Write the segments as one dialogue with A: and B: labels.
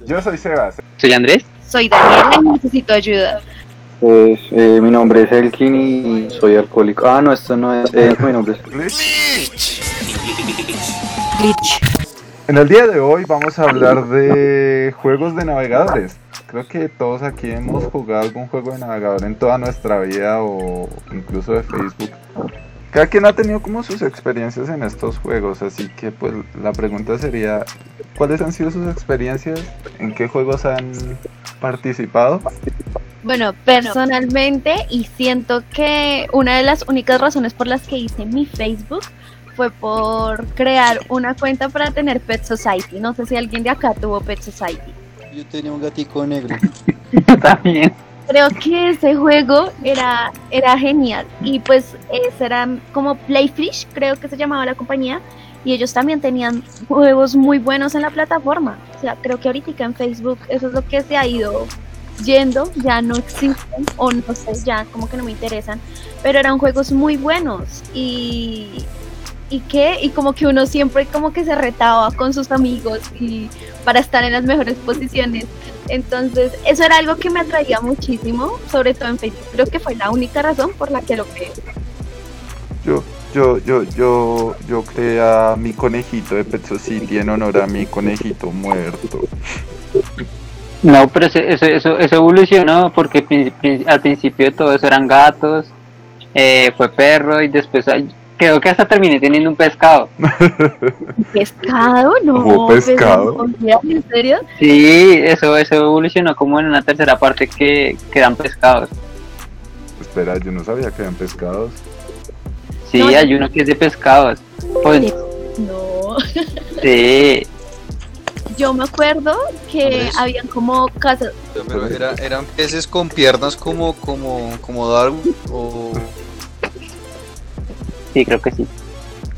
A: Yo soy Sebas.
B: Soy Andrés.
C: Soy Daniela y necesito ayuda.
D: Pues eh, mi nombre es Elkin y soy alcohólico. Ah, no, esto no es. Eh, mi nombre es.
A: Glitch.
C: Glitch.
A: En el día de hoy vamos a hablar de juegos de navegadores. Creo que todos aquí hemos jugado algún juego de navegador en toda nuestra vida o incluso de Facebook. Cada quien ha tenido como sus experiencias en estos juegos, así que pues la pregunta sería, ¿cuáles han sido sus experiencias? ¿En qué juegos han participado?
C: Bueno, personalmente, y siento que una de las únicas razones por las que hice mi Facebook fue por crear una cuenta para tener Pet Society. No sé si alguien de acá tuvo Pet Society.
E: Yo tenía un gatico negro.
B: También.
C: Creo que ese juego era, era genial. Y pues ese era como Playfish, creo que se llamaba la compañía. Y ellos también tenían juegos muy buenos en la plataforma. O sea, creo que ahorita en Facebook eso es lo que se ha ido yendo, ya no existen, o no sé, ya como que no me interesan. Pero eran juegos muy buenos. Y, y qué, y como que uno siempre como que se retaba con sus amigos y para estar en las mejores posiciones. Entonces, eso era algo que me atraía muchísimo, sobre todo en Facebook. Creo que fue la única razón por la que lo creé.
A: Yo, yo, yo, yo, yo creé a mi conejito de Pet Society en honor a mi conejito muerto.
B: No, pero eso, eso, eso, eso evolucionó porque al principio de todo eso eran gatos, eh, fue perro y después creo que hasta terminé teniendo un pescado.
C: ¿Pescado? No.
A: ¿Hubo pescado?
C: ¿En serio?
B: Sí, eso, eso evolucionó como en una tercera parte que, que dan pescados.
A: Espera, yo no sabía que eran pescados.
B: Sí,
C: No,
B: hay uno que es de pescados. Pues,
C: No.
B: sí,
C: Yo me acuerdo que habían como casas.
E: Pero era- eran peces con piernas como, como, como Darwin o
B: sí, creo que sí.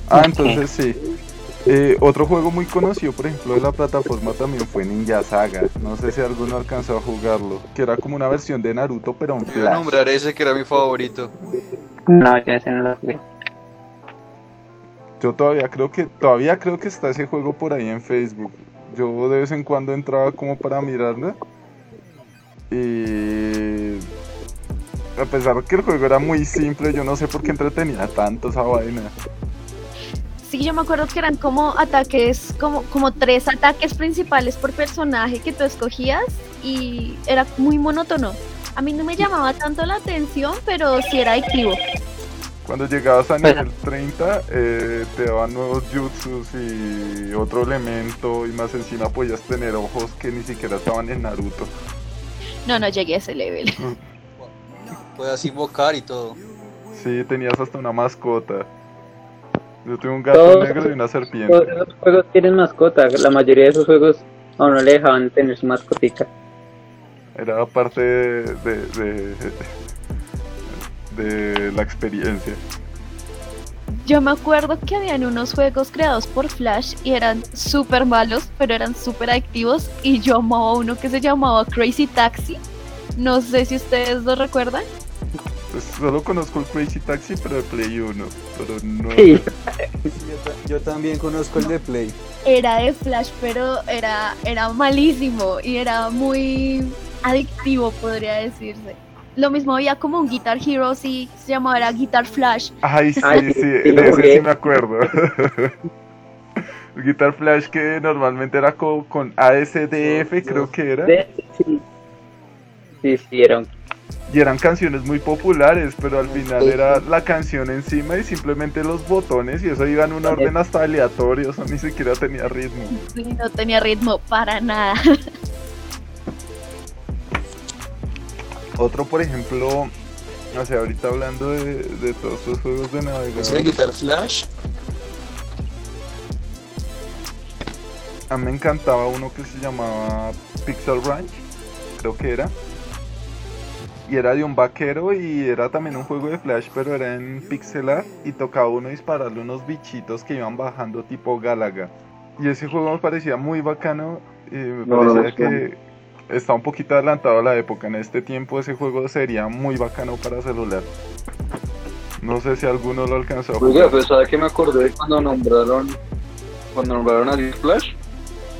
A: Ah, entonces sí. Eh, otro juego muy conocido, por ejemplo, de la plataforma también fue Ninja Saga. No sé si alguno alcanzó a jugarlo. Que era como una versión de Naruto, pero
E: a
A: Flash.
E: nombrar ese que era mi favorito.
B: No, yo ese no lo jugué.
A: Yo todavía creo que todavía creo que está ese juego por ahí en Facebook. Yo de vez en cuando entraba como para mirarla. Y a pesar de que el juego era muy simple, yo no sé por qué entretenía tanto esa vaina.
C: Sí, yo me acuerdo que eran como ataques, como, como tres ataques principales por personaje que tú escogías y era muy monótono. A mí no me llamaba tanto la atención, pero sí era adictivo.
A: Cuando llegabas a nivel 30, eh, te daban nuevos jutsus y otro elemento, y más encima podías tener ojos que ni siquiera estaban en Naruto.
C: No, no llegué a ese level.
E: Puedes invocar y todo.
A: Sí, tenías hasta una mascota. Yo tuve un gato
B: Todos-
A: negro y una
B: Todos
A: serpiente.
B: esos juegos tienen mascota. La mayoría de esos juegos a uno le dejaban tener su mascotica.
A: Era parte de, de, de, de la experiencia.
C: Yo me acuerdo que habían unos juegos creados por Flash y eran súper malos, pero eran súper activos y yo amaba uno que se llamaba Crazy Taxi. No sé si ustedes lo recuerdan.
A: Pues solo conozco el Crazy Taxi, pero de Play 1. Pero no.
B: Sí.
E: Yo, ta- yo también conozco el de Play.
C: Era de Flash, pero era, era malísimo y era muy adictivo, podría decirse. Lo mismo había como un Guitar Hero, sí, se llamaba era Guitar Flash.
A: Ay, sí,
B: Ay,
A: sí,
B: sí,
A: de ese sí me acuerdo. El Guitar Flash que normalmente era co- con, ASDF, creo que era.
B: Sí. Sí, sí, era un-
A: Y eran canciones muy populares, pero al final era la canción encima y simplemente los botones y eso iba en un orden hasta aleatorio, eso ni siquiera tenía ritmo.
C: Sí, no tenía ritmo para nada.
A: Otro, por ejemplo, o sea, ahorita hablando de, de todos estos juegos de
E: ¿Es el
A: navegador,
E: Guitar Flash?
A: a mí me encantaba uno que se llamaba Pixel Ranch, creo que era. Y era de un vaquero y era también un juego de Flash, pero era en pixel art y tocaba uno dispararle unos bichitos que iban bajando tipo Galaga. Y ese juego me parecía muy bacano y me
D: No,
A: parecía que está un poquito adelantado a la época. En este tiempo ese juego sería muy bacano para celular. No sé si alguno lo alcanzó a
D: Oiga,
A: jugar.
D: pues ¿sabe que me acordé cuando nombraron cuando nombraron a Flash?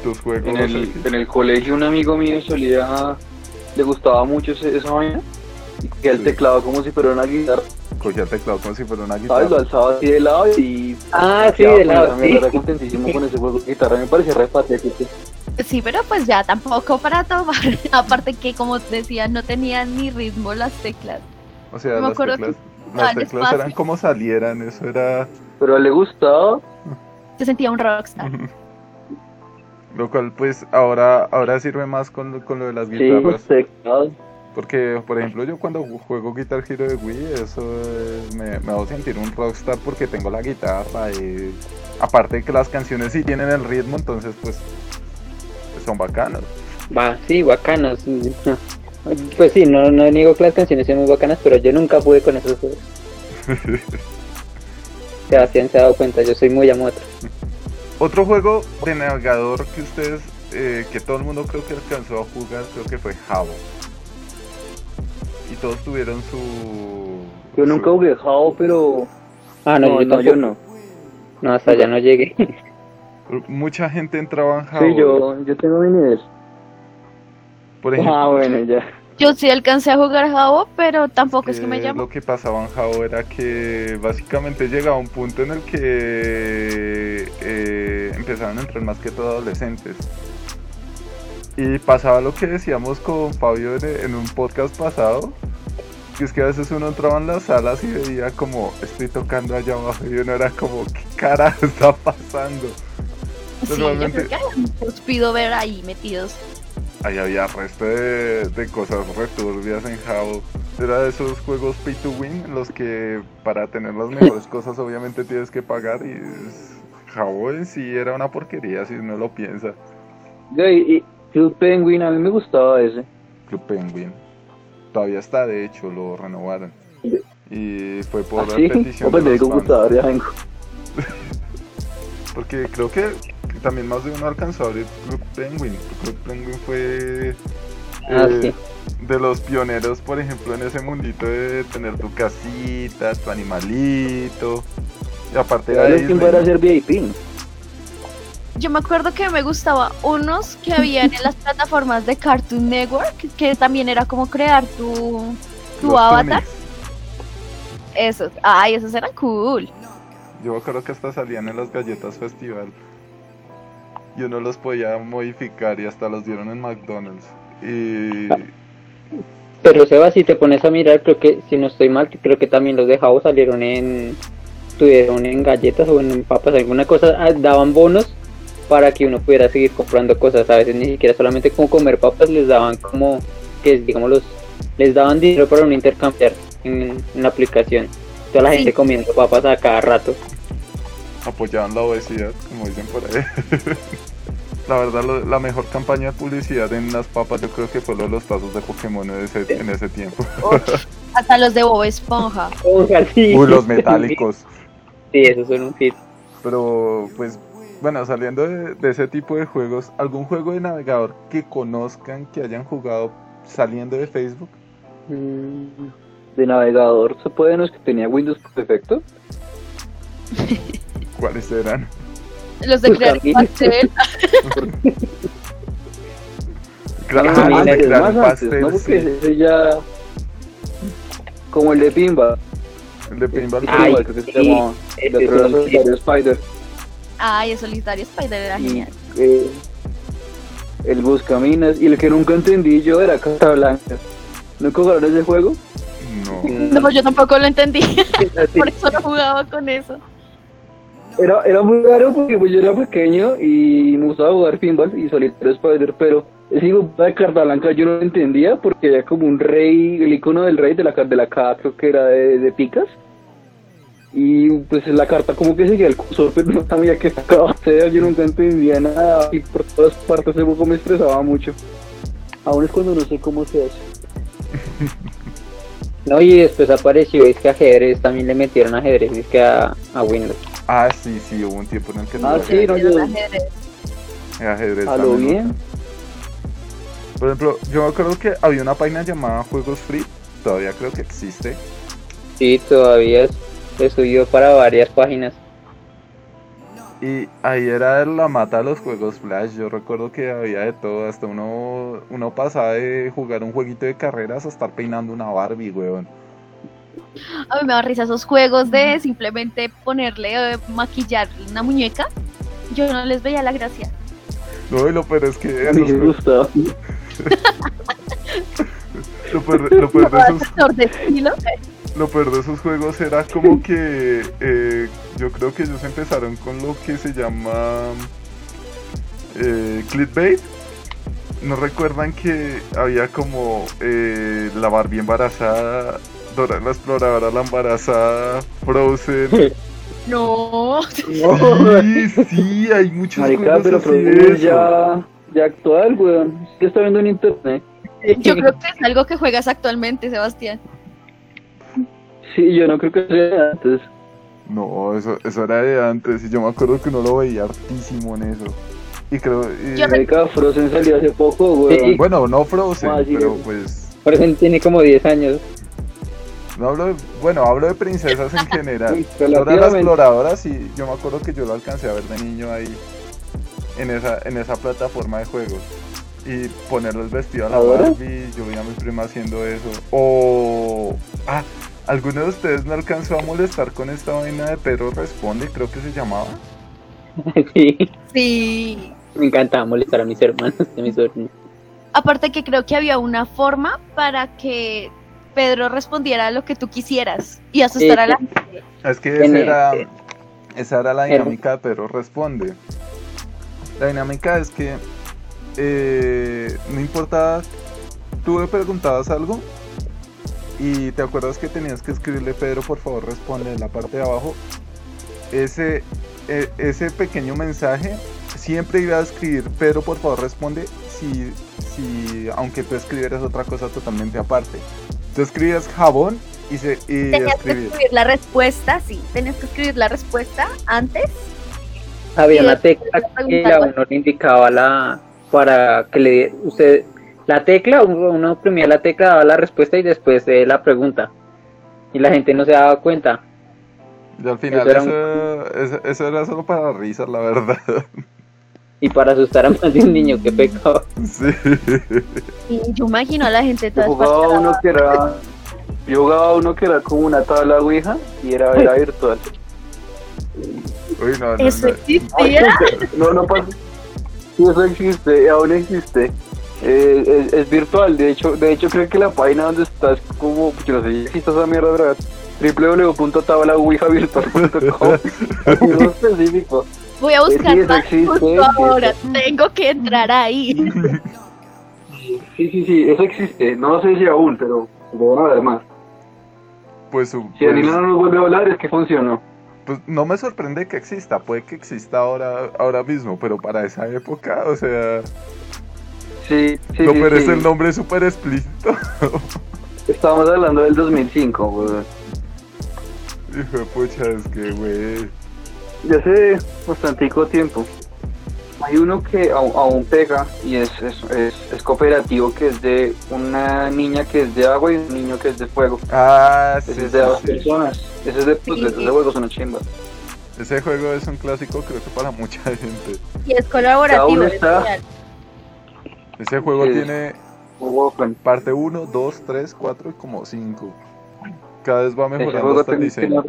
A: tus juegos.
D: En el,
A: Elkin.
D: en el colegio un amigo mío solía, le gustaba mucho ese- esa vaina y cogía el
A: Sí.
D: teclado como si fuera una guitarra,
A: Cogía el teclado como si fuera una
D: ¿sabes? Lo
A: guitarra.
D: alzaba así de lado y
B: Ah, sí, de lado,
D: esa
B: sí.
D: Era contentísimo con ese juego de guitarra, me parecía re patético.
C: Sí, pero pues ya tampoco para tomar. Aparte que, como decía, no tenían ni ritmo las teclas.
A: O sea,
C: me
A: las
C: acuerdo
A: teclas,
C: que
A: las teclas
C: espacio.
A: eran como salieran, eso era.
D: Pero le gustaba,
C: Se sentía un rockstar.
A: Lo cual, pues, ahora, ahora sirve más con, lo- con lo de las
D: sí,
A: guitarras. Porque, por ejemplo, yo cuando juego Guitar Hero de Wii, eso es- me, me hago sentir un rockstar porque tengo la guitarra y aparte de que las canciones sí tienen el ritmo, entonces pues, pues son bacanas.
B: Va, sí, bacanas. Pues sí, no, no niego que las canciones son muy bacanas, pero yo nunca pude con esos juegos. Sebastián se ha dado cuenta, yo soy muy amotra.
A: Otro juego de navegador que ustedes, eh, que todo el mundo creo que alcanzó a jugar, creo que fue Jabo. Y todos tuvieron su...
D: Yo
A: su-
D: nunca jugué Jao, pero
B: Ah, no,
D: no,
B: yo
D: no, yo no.
B: No, hasta allá no llegué.
A: Mucha gente entraba en Jabo.
D: Sí, yo, yo tengo mi nivel.
A: Por ejemplo,
D: Ah, bueno, ya.
C: Yo sí alcancé a jugar Jabo, pero tampoco es que me
A: Eh,
C: llamó.
A: Lo que pasaba en Jao era que básicamente llegaba un punto en el que eh, empezaban a entrar más que todo adolescentes. Y pasaba lo que decíamos con Fabio en, en un podcast pasado, que es que a veces uno entraba en las salas y veía como estoy tocando allá abajo y uno era como ¿qué carajo está pasando?
C: Sí, yo
A: normalmente-
C: creo que hay muchos pido ver ahí metidos.
A: Ahí había resto de, de cosas returbias en Jao. Era de esos juegos pay to win en los que para tener las mejores cosas obviamente tienes que pagar y Jao en sí era una porquería si uno lo piensa.
D: Yo, y, y Club Penguin, a mí me gustaba ese.
A: Club Penguin. Todavía está, de hecho, lo renovaron. Y fue por
D: ¿Ah, sí?
A: petición
D: Oh, pues
A: de
D: de
A: fans.
D: computador, ya vengo.
A: Porque creo que también más de uno alcanzó a abrir Club Penguin. Club Penguin fue
B: Ah,
A: eh,
B: sí.
A: de los pioneros, por ejemplo, en ese mundito de tener tu casita, tu animalito. Y aparte
D: el tiempo
A: Disney,
D: era
A: ¿no?
D: ser VIP.
C: Yo me acuerdo que me gustaba unos que habían en las plataformas de Cartoon Network, que también era como crear tu, tu
A: Los
C: avatar. Esos, ay, esos eran cool.
A: Yo creo que hasta salían en las galletas festival. Y uno los podía modificar y hasta los dieron en McDonald's. Y
B: Pero Seba, si te pones a mirar, creo que, si no estoy mal, creo que también los de Jabo salieron en, tuvieron en galletas o en papas, alguna cosa, ah, daban bonos para que uno pudiera seguir comprando cosas, a veces ni siquiera solamente como comer papas, les daban como, que digamos, los, les daban dinero para uno intercambiar en, en la aplicación. Toda la
C: Sí.
B: gente comiendo papas a cada rato.
A: apoyaban la obesidad, como dicen por ahí. la verdad, lo- la mejor campaña de publicidad en las papas, yo creo que fue lo de los tazos de Pokémon en ese, en ese tiempo.
C: Hasta los de Bob Esponja.
A: Uy, los metálicos.
B: Sí, esos son un hit.
A: Pero, pues, bueno, saliendo de, de ese tipo de juegos, ¿algún juego de navegador que conozcan, que hayan jugado saliendo de Facebook?
B: Mm,
D: De navegador, ¿se puede? ¿No es que tenía Windows por defecto?
A: ¿Cuáles eran?
C: Los de
B: Pues
C: crear pastel.
D: Más
A: ah, de
D: antes,
A: crear
D: más
A: un
D: antes,
A: pastel,
D: ¿no? Porque
A: sí.
D: ese ya... Como el de Pimba.
A: El de Pinball.
B: Ay,
D: creo que se
B: sí,
D: llamaba. El otro era Spider.
C: Ay, el solitario Spider era
D: Y
C: genial.
D: eh, el Buscaminas. Y el que nunca entendí yo era Casablanca. ¿Nunca jugaron ese juego?
A: No.
C: No, yo tampoco lo entendí. Por eso no jugaba con eso.
D: Era, era muy raro porque pues, yo era pequeño y me gustaba jugar pinball y solitario Spider, pero ese hijo de carta blanca yo no lo entendía porque había como un rey, el icono del rey de la, de la carta creo que era de, de picas. Y pues la carta como que seguía el cursor, pero no sabía qué acababa de hacer, yo nunca entendía nada y por todas partes ese juego me estresaba mucho. Aún es cuando no sé cómo se hace.
B: No, y después apareció, es que ajedrez, también le metieron ajedrez, es que a, a Windows.
A: Ah, sí, sí, hubo un tiempo en el que
D: Ah,
A: no
D: sí, no, yo-
C: ajedrez.
A: ajedrez
D: A lo bien.
A: Por ejemplo, yo me acuerdo que había una página llamada Juegos Free, todavía creo que existe.
B: Sí, todavía es, he subido para varias páginas.
A: Y ahí era la mata de los juegos Flash. Yo recuerdo que había de todo. Hasta uno, uno pasaba de jugar un jueguito de carreras a estar peinando una Barbie, weón.
C: A mí me da risa esos juegos de simplemente ponerle, eh, maquillar una muñeca. Yo no les veía la gracia.
A: No, y lo peor es que
D: me gustaba.
A: lo peor, lo peor de esos
C: Actor de estilo.
A: Lo peor de esos juegos era como que eh, yo creo que ellos empezaron con lo que se llama eh, clickbait. ¿No recuerdan que había como eh, la Barbie embarazada, Dora la exploradora la embarazada, Frozen?
C: No.
A: Sí, sí, hay muchos
D: Marica,
A: juegos
D: pero
A: así de
D: ya, ya actual, weón. ¿Qué está viendo en internet?
C: Yo creo que es algo que juegas actualmente, Sebastián.
D: Sí, yo no creo que sea antes.
A: No, eso, eso era de antes y yo me acuerdo que uno lo veía hartísimo en eso. Y creo... y-
C: Yo
D: Marica, Frozen salió hace poco,
B: Sí.
D: weón.
A: Bueno, no Frozen, pero
D: sí.
A: pues...
B: Eso tiene como 10 años.
A: No hablo de- bueno, hablo de princesas en general. Dora la exploradora, sí, yo me acuerdo que yo lo alcancé a ver de niño ahí, en esa, en esa plataforma de juegos. Y ponerle el vestido a la
D: ¿Ahora?
A: Barbie, yo vi a mi prima haciendo eso. O... Ah, ¿alguno de ustedes me alcanzó a molestar con esta vaina de Pedro Responde? Creo que se llamaba.
B: sí.
C: Sí.
B: Me encantaba molestar a mis hermanos y a mis sobrinos.
C: Aparte que creo que había una forma para que Pedro respondiera a lo que tú quisieras y asustar a la gente.
A: Es que esa era, esa era la dinámica de Pero Responde. La dinámica es que eh, no importaba, tú le preguntabas algo y te acuerdas que tenías que escribirle Pedro, por favor, responde en la parte de abajo. Ese, eh, ese pequeño mensaje siempre iba a escribir Pedro, por favor, responde si, si aunque tú escribieras otra cosa totalmente aparte. Tú escribías jabón y, se, y
C: Tenías que
A: escribías.
C: escribir la respuesta, sí. Tenías que escribir la respuesta antes.
B: Había una tecla que a uno le indicaba la para que le usted la tecla, uno oprimía la tecla, daba la respuesta y después eh, la pregunta. Y la gente no se daba cuenta.
A: Y al final
B: Eso era
A: eso, eso- eso era solo para risas, la verdad.
B: Y para asustar a más de un niño, que pecado.
A: Sí.
C: Y yo imagino a la gente
D: Yo
C: toda
D: jugaba uno que era. Yo jugaba uno que era como una tabla ouija y era, era virtual.
A: Uy, no, no,
C: Eso
A: no.
C: existía.
D: No, no pasa. Sí, eso existe, aún existe. Eh, es, es virtual, de hecho, de hecho creo que la página donde estás como, yo no sé si existe esa mierda, ¿verdad? www.tablaouijavirtual.com específico.
C: Voy a
D: Sí, eso
C: buscarla
D: existe,
C: justo ahora. Tengo que entrar ahí.
D: Sí, sí, sí, eso existe. No sé si aún, pero van a ver más.
A: Pues, su-
D: Si
A: pues,
D: Anila no nos vuelve a hablar, es que funcionó.
A: pues no me sorprende que exista, puede que exista ahora, ahora mismo, pero para esa época, o sea,
D: Sí, sí,
A: no
D: sí,
A: merece
D: sí.
A: el nombre súper explícito.
D: Estamos hablando del 2005, weón.
A: Hijo de pucha, es que, güey.
D: Ya hace bastantico tiempo. Hay uno que aún pega y es, es, es, es cooperativo, que es de una niña que es de agua y un niño que es de fuego.
A: Ah, sí,
D: Ese es
A: sí,
D: de dos
A: sí.
D: personas. Ese es de, pues,
C: Sí.
D: de, de juegos, una chimba.
A: Ese juego es un clásico, creo que para mucha gente.
C: Y es colaborativo. Es
D: está-.
A: Ese juego
D: Sí.
A: tiene parte 1, 2, 3, 4 y como 5. Cada vez va
D: Ese
A: mejorando
D: juego
A: hasta el diseño.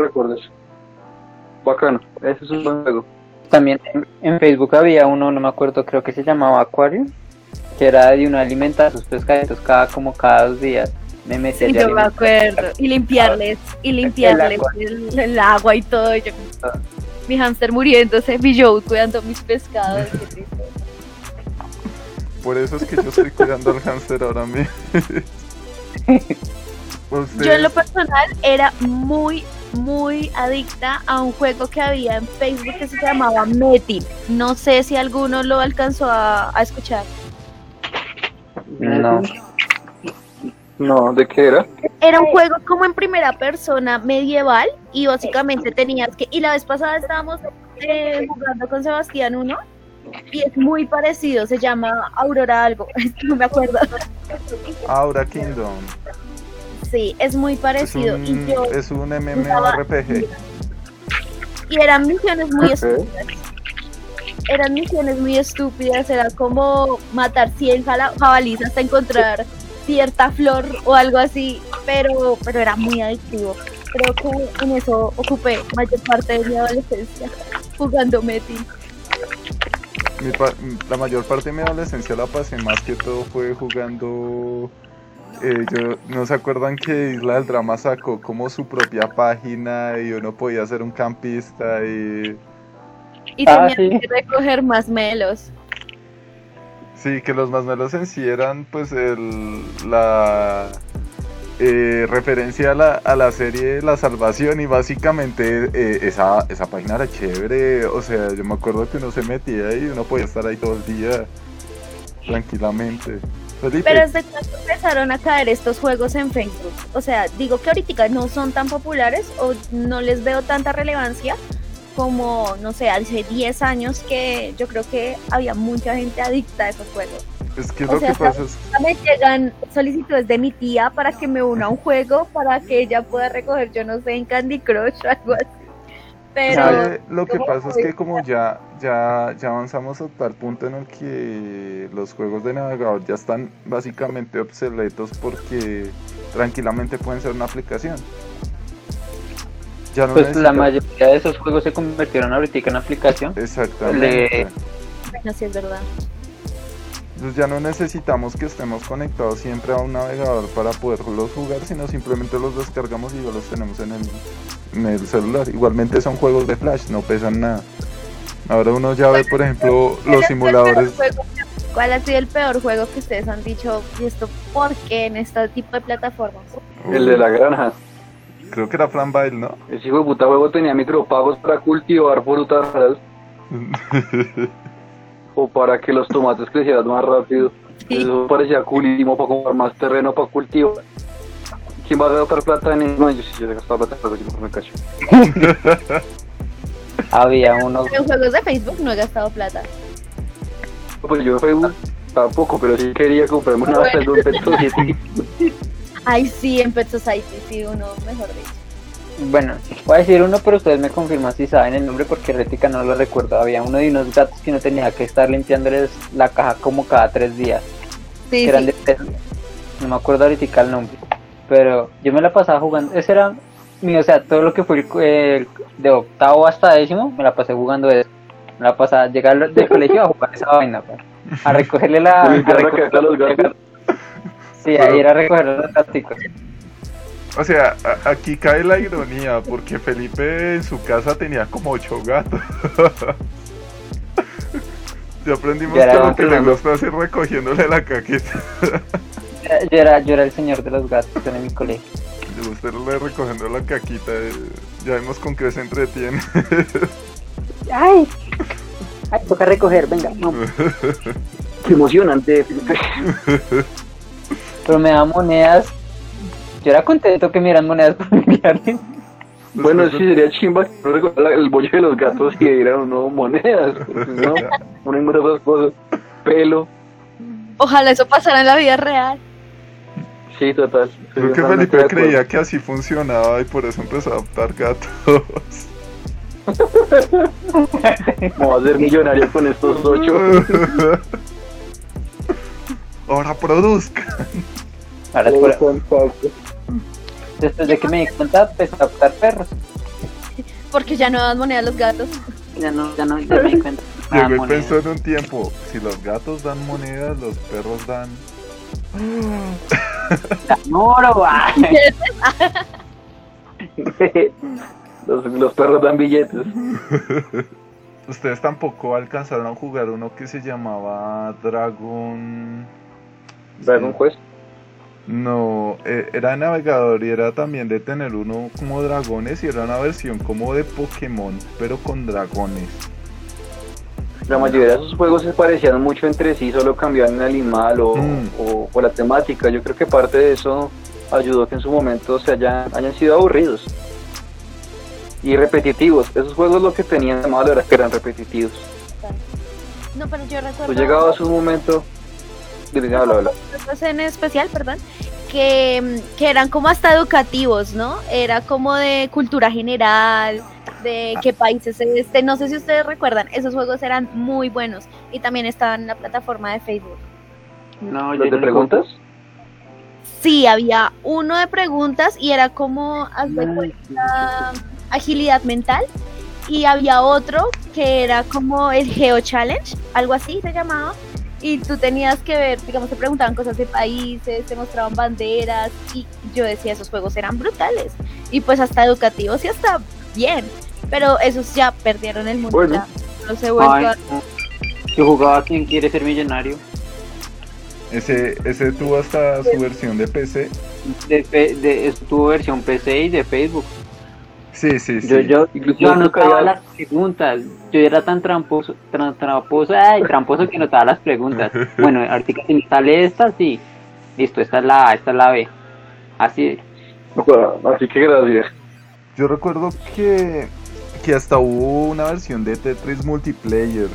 D: Bacano. Ese es un buen juego.
B: También en, en Facebook había uno, no me acuerdo, creo que se llamaba Aquarium, que era de uno alimentar a sus pescaditos cada como cada dos días. Me metía
C: Sí, yo me acuerdo. Y limpiarles, y limpiarles
B: agua.
C: el, el agua y todo. y yo- mi hámster muriéndose, mi Joe cuidando mis pescados. qué triste.
A: Por eso es que yo estoy cuidando al hámster ahora mismo. Ustedes-
C: Yo en lo personal era muy, muy adicta a un juego que había en Facebook que se llamaba Metin. No sé si alguno lo alcanzó a, a escuchar.
B: No.
D: No, ¿de qué era?
C: Era un juego como en primera persona medieval y básicamente tenías que... Y la vez pasada estábamos eh, jugando con Sebastián uno y es muy parecido, se llama Aurora algo, es no me acuerdo.
A: Aura Kingdom.
C: Sí, es muy
A: Es
C: parecido
A: un,
C: y yo...
A: es un MMORPG.
C: Y eran misiones muy estúpidas. eran misiones muy estúpidas, era como matar 100 jala- jabalíes hasta encontrar cierta flor o algo así, pero, pero era muy adictivo. Creo que en eso ocupé mayor parte de mi adolescencia jugando Metin.
A: Mi pa- la mayor parte de mi adolescencia la pasé más que todo fue jugando. eh, yo, ¿No se acuerdan que Isla del Drama sacó como su propia página y uno podía ser un campista y.
C: Y
B: Ah,
C: tenía
B: sí.
C: que recoger más melos.
A: Sí, que los masmelos en sí eran pues el, la eh, referencia a la, a la serie La Salvación y básicamente eh, esa, esa página era chévere, o sea, yo me acuerdo que uno se metía y uno podía estar ahí todo el día tranquilamente. Felipe,
C: Pero desde cuando empezaron a caer estos juegos en Facebook. O sea, digo que ahorita no son tan populares o no les veo tanta relevancia como, no sé, hace 10 años que yo creo que había mucha gente adicta a esos juegos.
A: es que
C: o
A: lo
C: sea,
A: que pasa es
C: Me llegan solicitudes de mi tía para que me una a un juego para que ella pueda recoger, yo no sé, en Candy Crush o algo así. Pero
A: lo que
C: ¿cómo
A: pasa es que como ya, ya, ya avanzamos a tal punto en el que los juegos de navegador ya están básicamente obsoletos porque tranquilamente pueden ser una aplicación. Ya no
B: Pues la mayoría de esos juegos se convirtieron ahorita en aplicación.
A: Exactamente.
C: bueno, sí es verdad.
A: Entonces ya no necesitamos que estemos conectados siempre a un navegador para poderlos jugar, sino simplemente los descargamos y ya los tenemos en el, en el celular. Igualmente son juegos de flash, no pesan nada. Ahora uno ya ve, por ejemplo,
C: ¿Cuál
A: los simuladores.
C: ¿Cuál ha sido el peor juego que ustedes han dicho? ¿Y esto por qué en este tipo de plataformas?
D: El de la granja.
A: Creo que era Flamville, ¿no?
D: Ese hijo de puta juego tenía micropagos para cultivar frutas o para que los tomates crecieran más rápido. Eso parecía culísimo para comprar más terreno para cultivar. ¿Quién va a gastar plata en eso? No, yo sí, yo he gastado plata, pero yo no me cacho.
B: Había uno,
C: En juegos de Facebook no he gastado plata.
D: Pues yo en Facebook tampoco, pero sí quería comprarme una
C: Bueno.
D: En Petro City.
C: Ay, sí, en Pet Society, sí, uno, mejor dicho.
B: bueno, voy a decir uno, pero ustedes me confirman si saben el nombre porque Rética no lo recuerdo. Había uno de unos gatos que uno tenía que estar limpiándoles la caja como cada tres días.
C: Sí,
B: que eran
C: sí.
B: de. No me acuerdo ahorita el nombre. Pero yo me la pasaba jugando. Ese era mi, o sea, todo lo que fue el, el- de octavo hasta décimo, me la pasé jugando eso. Me la pasaba, llegar del colegio a jugar esa vaina, pues. A recogerle la. a
D: Limpiar la
B: recoger-
D: caja a los gatos.
B: Sí, ahí era recoger los gaticos.
A: O sea, a- aquí cae la ironía, porque Felipe en su casa tenía como ocho gatos. ya aprendimos que lo que le gusta es ir recogiéndole la caquita.
B: Yo era, yo era el señor de los gatos en mi colegio.
A: Le gusta irle recogiendo la caquita. eh, Ya vemos con qué se entretiene.
B: ¡Ay! ¡Ay, toca recoger! Venga.
D: Qué emocionante.
B: Pero me da monedas. Yo era contento que me dieran monedas por limpiarle.
D: Bueno, sí
A: Después de-
D: sería chimba que no recordara el bollo de los gatos y dieran no monedas. No, no hay muchas cosas. Pelo.
C: Ojalá eso pasara en la vida real.
D: Sí, total.
A: Creo que Felipe creía que así funcionaba y por eso empezó a adoptar gatos.
D: Me voy a hacer millonario con estos ocho.
A: Ahora produzca.
B: Ahora es por- después de que me di cuenta, empecé a adoptar perros.
C: Porque ya no dan moneda a los gatos.
B: Ya no, ya no, ya me di cuenta.
A: Llegó y pensó en un tiempo, si los gatos dan monedas, los perros dan...
B: Moro, ay.
D: los, los perros dan billetes.
A: Ustedes tampoco alcanzaron a jugar uno que se llamaba Dragon...
D: Dragon Quest.
A: No, eh, era de navegador y era también de tener uno como dragones y era una versión como de Pokémon, pero con dragones.
D: La mayoría de esos juegos se parecían mucho entre sí, solo cambiaban el animal o,
A: Mm.
D: o- o la temática. Yo creo que parte de eso ayudó que en su momento se hayan, hayan sido aburridos y repetitivos. Esos juegos lo que tenían de malo era que eran repetitivos.
C: No, pero yo recuerdo.
D: Tú llegabas a un momento.
C: En especial, perdón, que, que eran como hasta educativos, ¿no? Era como de cultura general, de qué países es este. No sé si ustedes recuerdan, esos juegos eran muy buenos y también estaban en la plataforma de Facebook.
B: No,
D: ¿Los de
B: no
D: preguntas?
C: Sí, había uno de preguntas y era como haz de cuenta, agilidad mental. Y había otro que era como el Geo Challenge, algo así se llamaba. Y tú tenías que ver, digamos, te preguntaban cosas de países, te mostraban banderas. Y yo decía, esos juegos eran brutales. Y pues hasta educativos y hasta bien. Pero esos ya perdieron el mundo.
D: Bueno.
C: ya no se vuelve a-.
B: Yo jugaba Quien quiere ser millonario.
A: Ese, ese tuvo hasta su versión de PC.
B: De, de, es- tuvo versión PC y de Facebook.
A: Sí, sí, sí.
B: Yo, yo,
D: Incluso
B: yo anotaba las preguntas. Yo era tan tramposo, tran- tramposo, ay, tramposo que anotaba las preguntas. Bueno, ahorita si me sale esta, sí. Listo, esta es la A, esta es la B. Así.
D: Así que gracias.
A: Yo recuerdo que, que hasta hubo una versión de Tetris multiplayer.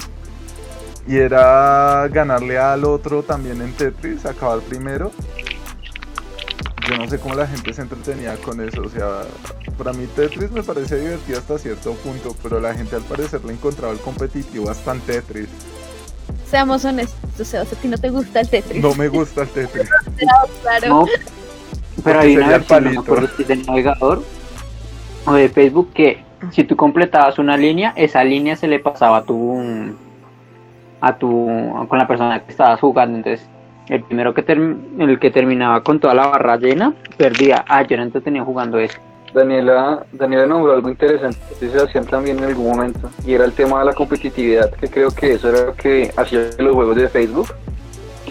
A: Y era ganarle al otro también en Tetris, acabar primero. Yo no sé cómo la gente se entretenía con eso. O sea, para mí Tetris me parece divertido hasta cierto punto. Pero la gente al parecer le encontraba el competitivo hasta en Tetris.
C: Seamos honestos, Sebas, a ti no te gusta el Tetris.
A: No me gusta el Tetris.
C: claro.
B: No, pero hay una versión, no me
A: palito.
B: acuerdo si es del navegador o de Facebook, que si tú completabas una línea, esa línea se le pasaba a tu a tu con la persona que estabas jugando. Entonces, el primero que term- el que terminaba con toda la barra llena, perdía. Ah, yo era entretenido jugando eso.
D: Daniela, Daniela nombró algo interesante que se hacían también en algún momento y era el tema de la competitividad, que creo que eso era lo que hacía que los juegos de Facebook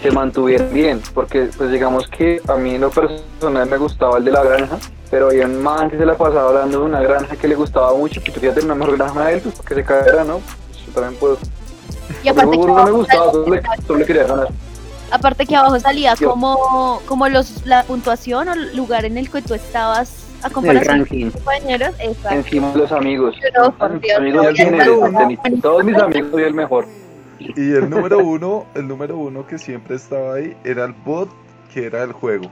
D: se mantuvieran bien, porque pues digamos que a mí en lo personal me gustaba el de la granja, pero había un man que se la pasaba hablando de una granja que le gustaba mucho, que tú querías tener una mejor granja de él, pues porque se caera, ¿no? Pues, yo también puedo.
C: Y aparte que,
D: no me gustaba, solo le, solo le quería ganar.
C: aparte que abajo salía como, como los, la puntuación o el lugar en el que tú estabas a
B: El
C: comparación de compañeros. Exacto.
D: Encima los amigos.
C: Pero, por Dios,
D: amigos
A: el.
D: Todos mis amigos soy el mejor.
A: Y el número uno, el número uno que siempre estaba ahí era el bot que era el juego.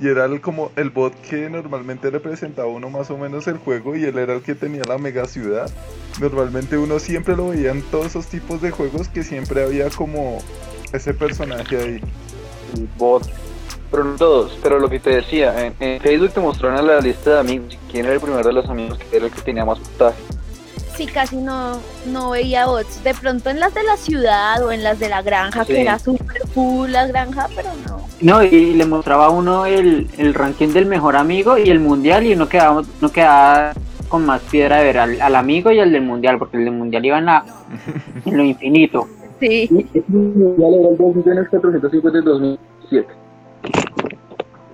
A: Y era el, como el bot que normalmente representaba uno más o menos el juego y él era el que tenía la mega ciudad. Normalmente uno siempre lo veía en todos esos tipos de juegos que siempre había como ese personaje ahí.
D: el bot. Pero no todos, pero lo que te decía, en, en Facebook te mostraron la lista de amigos, quién era el primero de los amigos que era el que tenía más puntaje.
C: Sí, casi no, no veía bots. De pronto en las de la ciudad o en las de la granja,
D: Sí.
C: que era súper full la granja, pero no.
B: No, y le mostraba a uno el, el ranking del mejor amigo y el mundial y uno quedaba, uno quedaba con más piedra de ver al, al amigo y al del mundial, porque el del mundial iba en, la, en lo infinito.
C: Sí.
D: Ya le el 2.450.2007.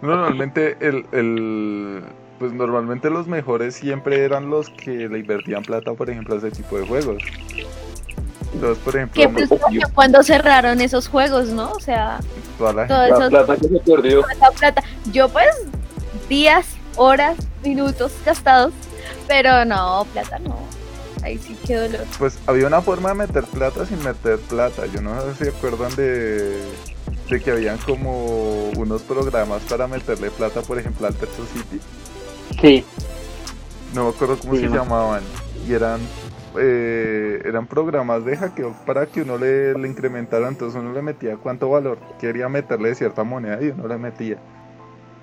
A: Normalmente el, el pues normalmente los mejores siempre eran los que le invertían plata, por ejemplo, a ese tipo de juegos. Entonces, por ejemplo,
C: Qué frustración cuando cerraron esos juegos, ¿no? O sea,
A: toda la
C: todo
D: La plata que se perdió.
C: esa plata. Yo pues, días, horas, minutos gastados, pero no, plata no. Ahí sí qué dolor.
A: Pues había una forma de meter plata sin meter plata. Yo no sé si se acuerdan de, de que habían como unos programas para meterle plata, por ejemplo, al Tetsu City.
B: Sí,
A: No me acuerdo cómo
B: Sí,
A: se
B: no.
A: llamaban. Y eran eh, eran programas de hackeo para que uno le, le incrementara. Entonces uno le metía cuánto valor quería meterle de cierta moneda y uno le metía.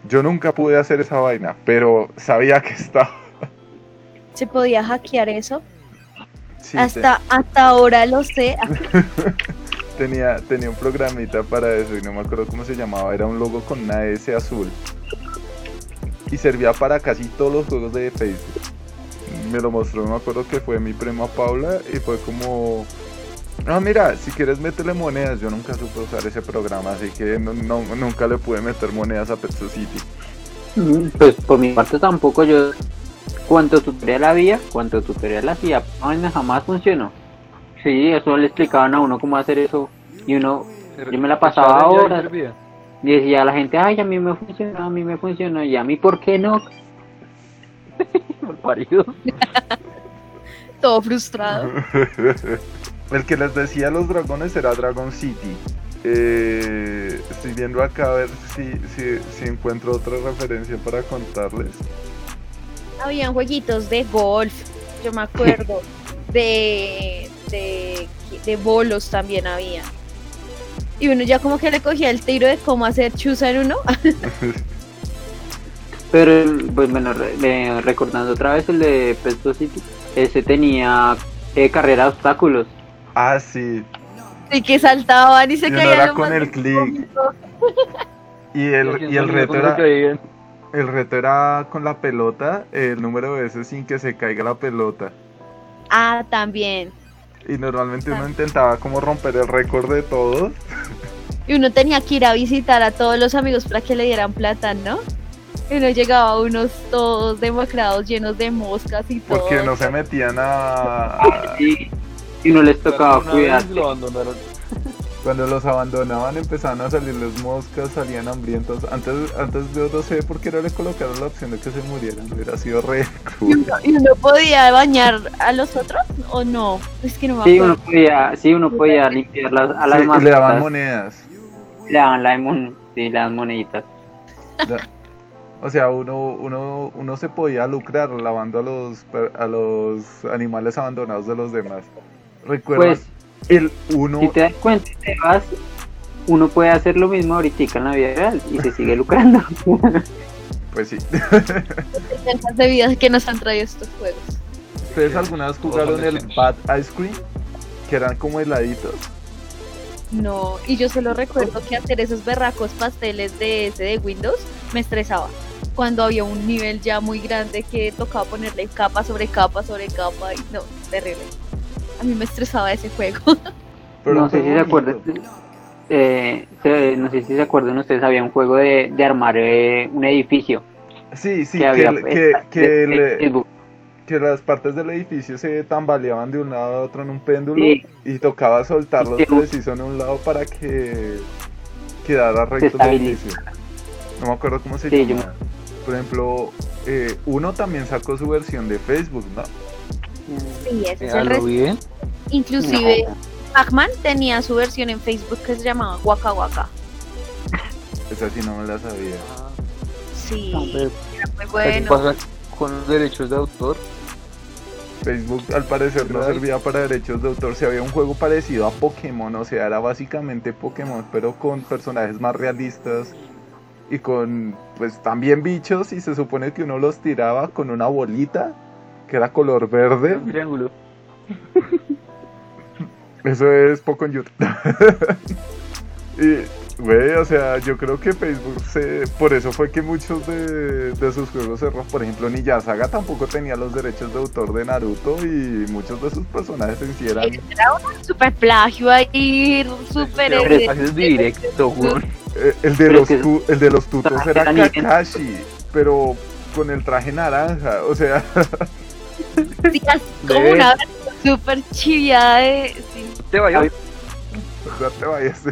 A: Yo nunca pude hacer esa vaina, pero sabía que estaba.
C: Se podía hackear eso.
A: Sí,
C: hasta, hasta ahora lo sé.
A: Tenía, tenía un programita para eso y no me acuerdo cómo se llamaba. Era un logo con una S azul. Y servía para casi todos los juegos de Facebook. Me lo mostró, me acuerdo que fue mi prima Paula y fue como... Ah, mira, si quieres métele monedas. Yo nunca supe usar ese programa, así que no, nunca le pude meter monedas a Pet City.
B: pues por mi parte tampoco yo, cuánto tutorial había, cuánto tutorial hacía, jamás funcionó. Sí, eso le explicaban a uno cómo hacer eso y uno Yo me la pasaba
D: servía.
B: y decía a la gente, ay, a mí me funcionó, a mí me funcionó, y a mí, ¿por qué no? Malparido.
C: Todo frustrado.
A: El que les decía a los dragones era Dragon City. Eh, estoy viendo acá a ver si, si, si encuentro otra referencia para contarles.
C: Habían jueguitos de golf, yo me acuerdo. De, de, de bolos también había. Y uno ya como que le cogía el tiro de cómo hacer chuza en uno.
B: Pero, pues bueno, re- eh, recordando otra vez el de Pesto City, ese tenía eh, carrera de obstáculos.
A: ah, sí.
C: y que saltaban y se
A: Y
C: caían.
A: era con el clic. Y el, y el reto
D: ¿Cómo se
A: era, el reto era con la pelota, el número de veces sin que se caiga la pelota.
C: Ah, también.
A: Y normalmente uno intentaba como romper el récord de todos.
C: Y uno tenía que ir a visitar a todos los amigos para que le dieran plata, ¿no? Y uno llegaba a unos todos demacrados, llenos de moscas y todo.
A: Porque no se metían a... a-
B: Y, y no les tocaba cuidar.
D: lo abandonaron.
A: Cuando los abandonaban empezaban a salirles moscas, salían hambrientos. Antes, antes yo no sé por qué no le colocaron la opción de que se murieran. Hubiera sido re
C: ¿Y
A: cruel.
C: uno, y uno podía bañar a los otros o no? Es que no me
B: Sí, uno podía, sí, uno podía limpiar las, a las
A: Sí,
B: mascotas.
A: le daban monedas.
B: Le daban la mon- sí, las moneditas.
A: La- O sea, uno, uno, uno se podía lucrar lavando a los, per- a los animales abandonados de los demás. ¿Recuerdas?
B: Pues,
A: el uno...
B: si te das cuenta, te vas, uno puede hacer lo mismo ahorita en la vida real y se sigue lucrando.
A: Pues sí.
C: Las de vida que nos han traído estos juegos.
A: ¿Ustedes alguna vez jugaron el Bad Ice Cream? Que eran como heladitos.
C: No, y yo solo recuerdo que hacer esos berracos pasteles de ese de Windows me estresaba. Cuando había un nivel ya muy grande que tocaba ponerle capa sobre capa sobre capa y no, terrible. A mí me estresaba ese juego.
A: Pero
B: no sé si se acuerdan. eh, se- no sé si se acuerdan ustedes, había un juego de, de armar eh, un edificio
A: Sí, sí,
B: que
A: que,
B: había
A: el- que,
B: de-
A: que,
B: de
A: le-
B: Facebook.
A: que las partes del edificio se tambaleaban de un lado a otro en un péndulo
B: Sí.
A: y tocaba soltarlos
B: Sí.
A: preciso en un lado para que quedara recto el edificio. No me acuerdo cómo se
B: Sí, yo-
A: llama. Por ejemplo, eh, uno también sacó su versión de Facebook, ¿no?
C: Sí, ese es el resto. Inclusive Pac-Man tenía su versión en Facebook que se llamaba Waka Waka.
A: Esa sí no me la sabía.
C: Sí,
B: No, pero-
C: era muy
D: ¿Qué
C: bueno.
D: pasa con los derechos de autor?
A: Facebook al parecer no servía para derechos de autor. Si había un juego parecido a Pokémon, o sea, era básicamente Pokémon, pero con personajes más realistas y con, pues, también bichos. Y se supone que uno los tiraba con una bolita que era color verde.
D: Un triángulo.
A: Eso es Pokémon Youth. y, güey, o sea, yo creo que Facebook se. Por eso fue que muchos de, de sus juegos cerraron. Por ejemplo, Ninja Saga tampoco tenía los derechos de autor de Naruto y muchos de sus personajes en sí eran.
C: Era un super plagio ahí, super...
D: Pero
C: eh,
D: haces directo.
A: Eh, el, de los el de los tutos
B: traje
A: era. Kakashi, pero con el traje naranja. O sea,
C: sí, así como una super chiviada de... sí.
D: Te vayas.
A: no te vayas.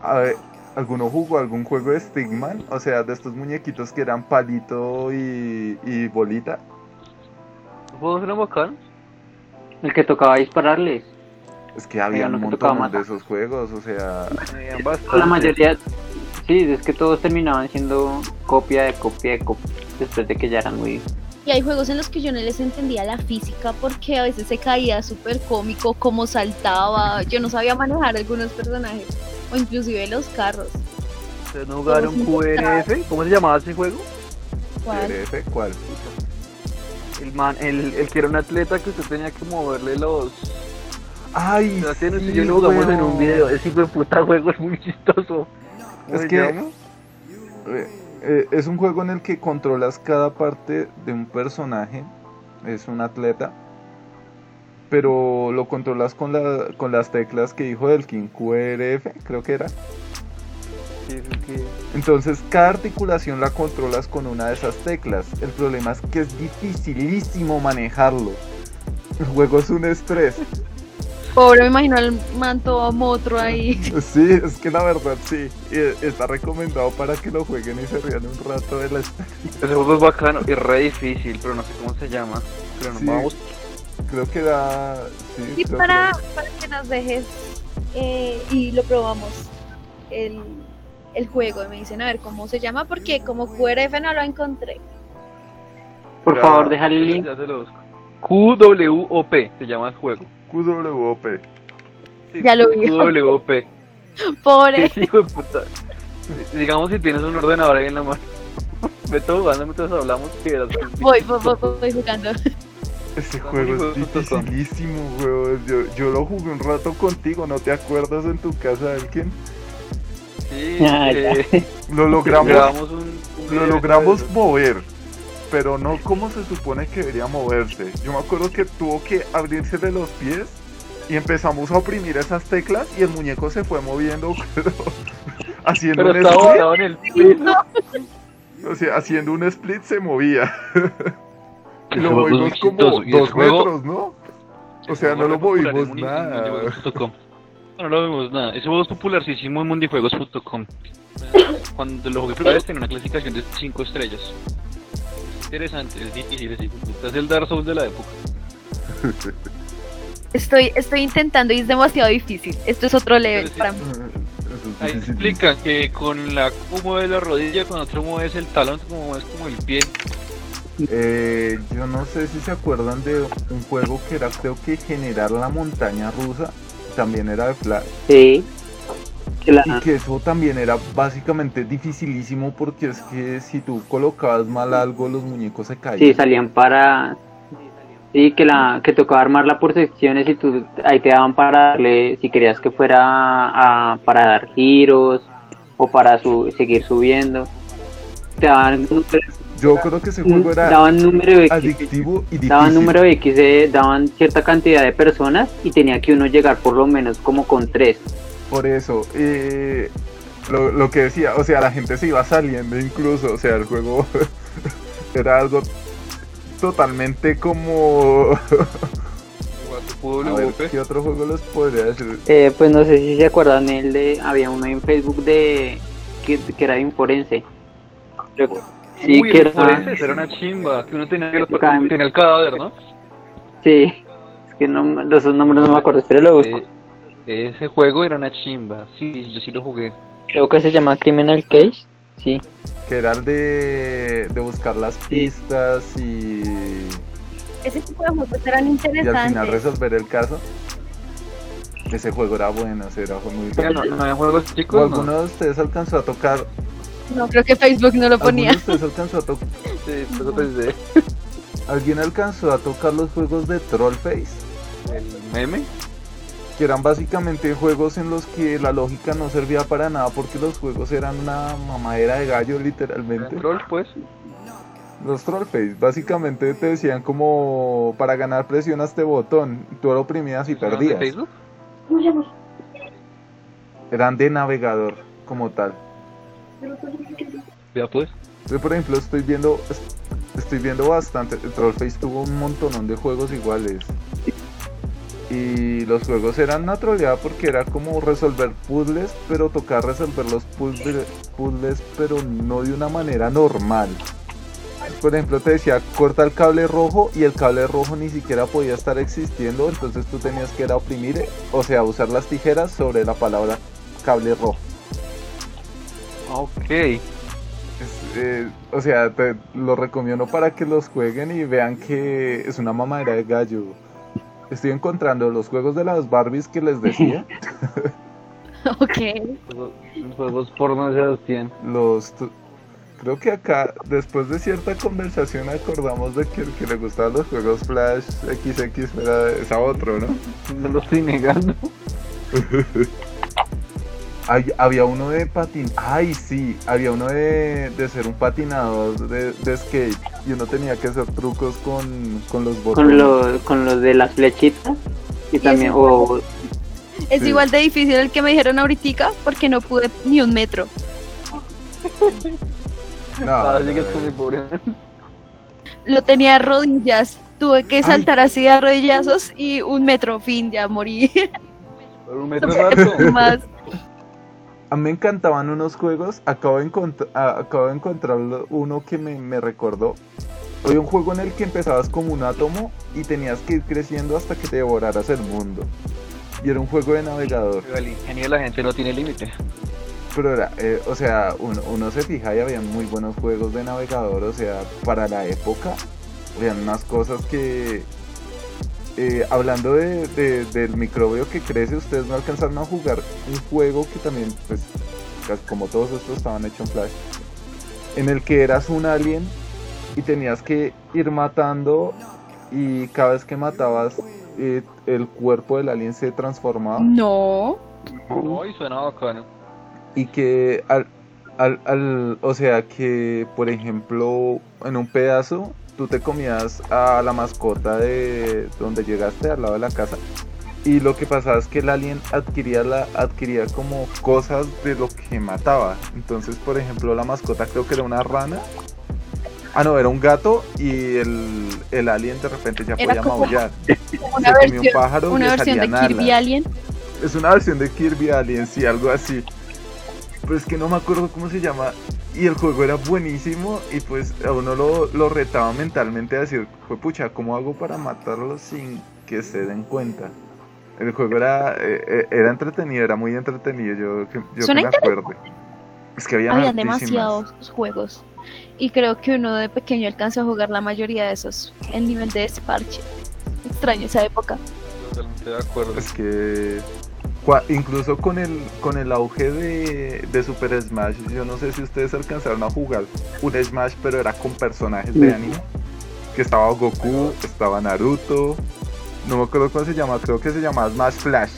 A: A ver, ¿alguno jugó algún juego de Stigman? O sea, de estos muñequitos que eran palito y, y bolita.
D: ¿Puedo hacer un bacán?
B: El que tocaba dispararles.
A: Es que había un montón de esos juegos, o sea,
D: Habían
B: La mayoría, sí, es que todos terminaban siendo copia de copia de copia. Después de que ya eran muy.
C: Y hay juegos en los que yo no les entendía la física porque a veces se caía súper cómico, como saltaba, yo no sabía manejar algunos personajes, o inclusive los carros.
D: ¿Ustedes no jugaron QRF? ¿Cómo se llamaba ese juego?
C: ¿Cuál?
A: ¿DRF cuál?
D: El man, el, el que era un atleta que usted tenía que moverle los...
A: Ay,
D: y
A: sí,
D: yo lo jugamos en un video. Ese hijo de puta juego es muy chistoso. ¿Cómo
A: Es que-
D: llama?
A: Eh, es un juego en el que controlas cada parte de un personaje. Es un atleta. Pero lo controlas con, la, con las teclas que dijo Elkin. QRF, creo que era. Entonces cada articulación la controlas con una de esas teclas. El problema es que es dificilísimo manejarlo. El juego es un estrés.
C: Pobre, me imagino al manto motro ahí.
A: Sí, es que la verdad sí. Y está recomendado para que lo jueguen y se rían un rato de la
D: Ese juego es bacano y re difícil, pero no sé cómo se llama. Pero nos
A: Sí.
D: vamos.
A: Creo que da. Sí,
C: Y para,
A: que-
C: para que nos dejes eh, y lo probamos el, el juego. Y me dicen a ver cómo se llama, porque como QRF no lo encontré.
B: Por
A: Ya.
B: favor, déjale el link.
D: Ya se lo busco. QWOP se llama el juego.
A: QWOP.
D: Sí,
C: Ya lo vi.
D: QWOP.
C: Pobre.
D: Sí, hijo de puta. Digamos si tienes un ordenador ahí en la mano. Ve todo jugando mientras hablamos que
C: Voy, voy, voy, voy jugando.
A: Ese juego es dificilísimo, weón. Yo, yo lo jugué un rato contigo, ¿no te acuerdas en tu casa, Elkin?
D: Sí,
B: Ah,
D: eh,
A: Lo logramos,
D: grabamos un, un
A: lo logramos mover, pero no como se supone que debería moverse. Yo me acuerdo que tuvo que abrirse de los pies y empezamos a oprimir esas teclas y el muñeco se fue moviendo, pero haciendo
D: Pero
A: un
D: estaba
A: split,
D: botado en el piso.
A: o sea, haciendo un split se movía. y lo movimos como dos
F: juego-
A: metros, ¿no? O sea, no lo movimos nada.
F: No, lo vimos nada. Ese juego es popularísimo en mundijuegos.com. Cuando lo jugué primera vez tenía una clasificación de 5 estrellas. Interesante, es difícil, es difícil. Es el Dark Souls de la época.
C: Estoy, estoy intentando y es demasiado difícil. Esto es otro level
F: sí.
C: para mí.
A: Es
F: Ahí explica que con la como mueves la rodilla, con otro mueves el talón, como mueves como el pie.
A: Eh, yo no sé si se acuerdan de un juego que era creo que generar la montaña rusa, también era de Flash,
B: Sí. Que la-
A: y que eso también era básicamente dificilísimo porque es que si tú colocabas mal algo los muñecos se caían.
B: Sí, salían para... Sí, que la que tocaba armarla por secciones y tú ahí te daban para darle, si querías que fuera a, para dar giros o para su, seguir subiendo. Te daban,
A: Yo creo que ese juego era
B: daban número X,
A: adictivo y difícil.
B: daban número X, de- daban cierta cantidad de personas y tenía que uno llegar por lo menos como con tres.
A: Por eso, eh, lo, lo que decía, o sea, la gente se iba saliendo incluso, o sea, el juego era algo totalmente como... A ver. ¿qué otro juego les podría decir?
B: Eh, pues no sé si se acuerdan el de, había uno en Facebook de que, que era de un forense. Creo- Sí,
F: Uy,
B: que era,
F: forense, era una chimba, que uno tenía, que
B: Ca-
F: tenía el cadáver, ¿no?
B: sí, es que no, los nombres no me acuerdo, pero lo busco.
F: Eh, ese juego era una chimba, sí, yo sí lo jugué.
B: Creo que se llama Criminal Case, sí.
A: Que era el de, de buscar las pistas y,
C: Ese tipo de juegos eran
A: y al final
C: interesantes.
A: resolver el caso. Ese juego era bueno, ese era muy bueno.
F: no, no había juegos
A: ¿O alguno
F: no.
A: de ustedes alcanzó a tocar?
C: No, creo que Facebook no lo
A: ¿Alguno
C: ponía.
A: de ustedes alcanzó a tocar?
D: Sí, eso pensé.
A: ¿Alguien alcanzó a tocar los juegos de Trollface?
F: El meme.
A: Que eran básicamente juegos en los que la lógica no servía para nada porque los juegos eran una mamadera de gallo literalmente.
F: Troll, pues.
A: Los Trollface básicamente te decían como para ganar presiona este botón, tú lo oprimías y
F: ¿De
A: perdías.
F: Facebook?
A: Eran de navegador como tal.
F: Ya pues.
A: Yo por ejemplo estoy viendo estoy viendo bastante, Trollface tuvo un montonón de juegos iguales. Y los juegos eran una troleada porque era como resolver puzzles, pero tocar resolver los puzzles, puzzles, pero no de una manera normal. Por ejemplo, te decía corta el cable rojo y el cable rojo ni siquiera podía estar existiendo, entonces tú tenías que ir a oprimir, o sea, usar las tijeras sobre la palabra cable rojo.
F: Ok.
A: Es, eh, o sea, te lo recomiendo para que los jueguen y vean que es una mamadera de gallo. Estoy encontrando los juegos de las Barbies que les decía.
C: ok.
D: Juegos- Juegos porno de Sebastián.
A: los creo que acá, después de cierta conversación, acordamos de que el que le gustaban los juegos Flash XX era es a otro, ¿no?
D: No lo estoy negando.
A: Hay- había uno de patin, ay sí, había uno de, de ser un patinador de, de skate y uno tenía que hacer trucos con, con los botones.
B: Con los, con los de las flechitas y también,
C: ese
B: o
C: Es
A: Sí.
C: igual de difícil el que me dijeron ahorita porque no pude ni un metro.
A: No,
D: Así
A: no,
D: es pobre.
C: Lo tenía a rodillas. Tuve que
A: Ay.
C: saltar así a rodillazos y un metro, fin, ya morí.
D: Un metro rato.
C: Más.
A: A mí me encantaban unos juegos. Acabo de, acabo encontrar uno que me, me recordó. Había un juego en el que empezabas como un átomo y tenías que ir creciendo hasta que te devoraras el mundo. y era un juego de navegador.
F: Pero el ingenio de la gente no tiene límite.
A: Pero era, eh, o sea, uno, uno se fija y había muy buenos juegos de navegador, o sea, para la época, habían unas cosas que, eh, hablando de, de- del microbio que crece, ustedes no alcanzaron a jugar un juego que también, pues, como todos estos estaban hechos en Flash, en el que eras un alien y tenías que ir matando y cada vez que matabas, eh, el cuerpo del alien se transformaba
C: No.
F: Ay, suena bacano.
A: y que al, al, al- o sea que por ejemplo en un pedazo tú te comías a la mascota de donde llegaste al lado de la casa y lo que pasaba es que el alien adquiría la adquiría como cosas de lo que mataba entonces por ejemplo la mascota creo que era una rana ah no era un gato y el, el alien de repente ya
C: Era
A: podía
C: como
A: maullar
C: Una
A: se un pájaro
C: una versión de Kirby. Alien.
A: Es una versión de Kirby Alien, sí, algo así. Pues que no me acuerdo cómo se llama. Y el juego era buenísimo y pues a uno lo, lo retaba mentalmente a decir, fue pucha, ¿cómo hago para matarlo sin que se den cuenta? El juego era, eh, eh, era entretenido, era muy entretenido, yo, yo que me acuerdo. Es que había
C: Había demasiados juegos. Y creo que uno de pequeño alcanzó a jugar la mayoría de esos. El nivel de desparche. Extraño esa época.
F: Totalmente de acuerdo.
A: Es que incluso con el con el auge de, de Super Smash, yo no sé si ustedes alcanzaron a jugar un Smash, pero era con personajes de anime. Que estaba Goku, estaba Naruto, no me acuerdo cómo se llama, creo que se llamaba Smash Flash.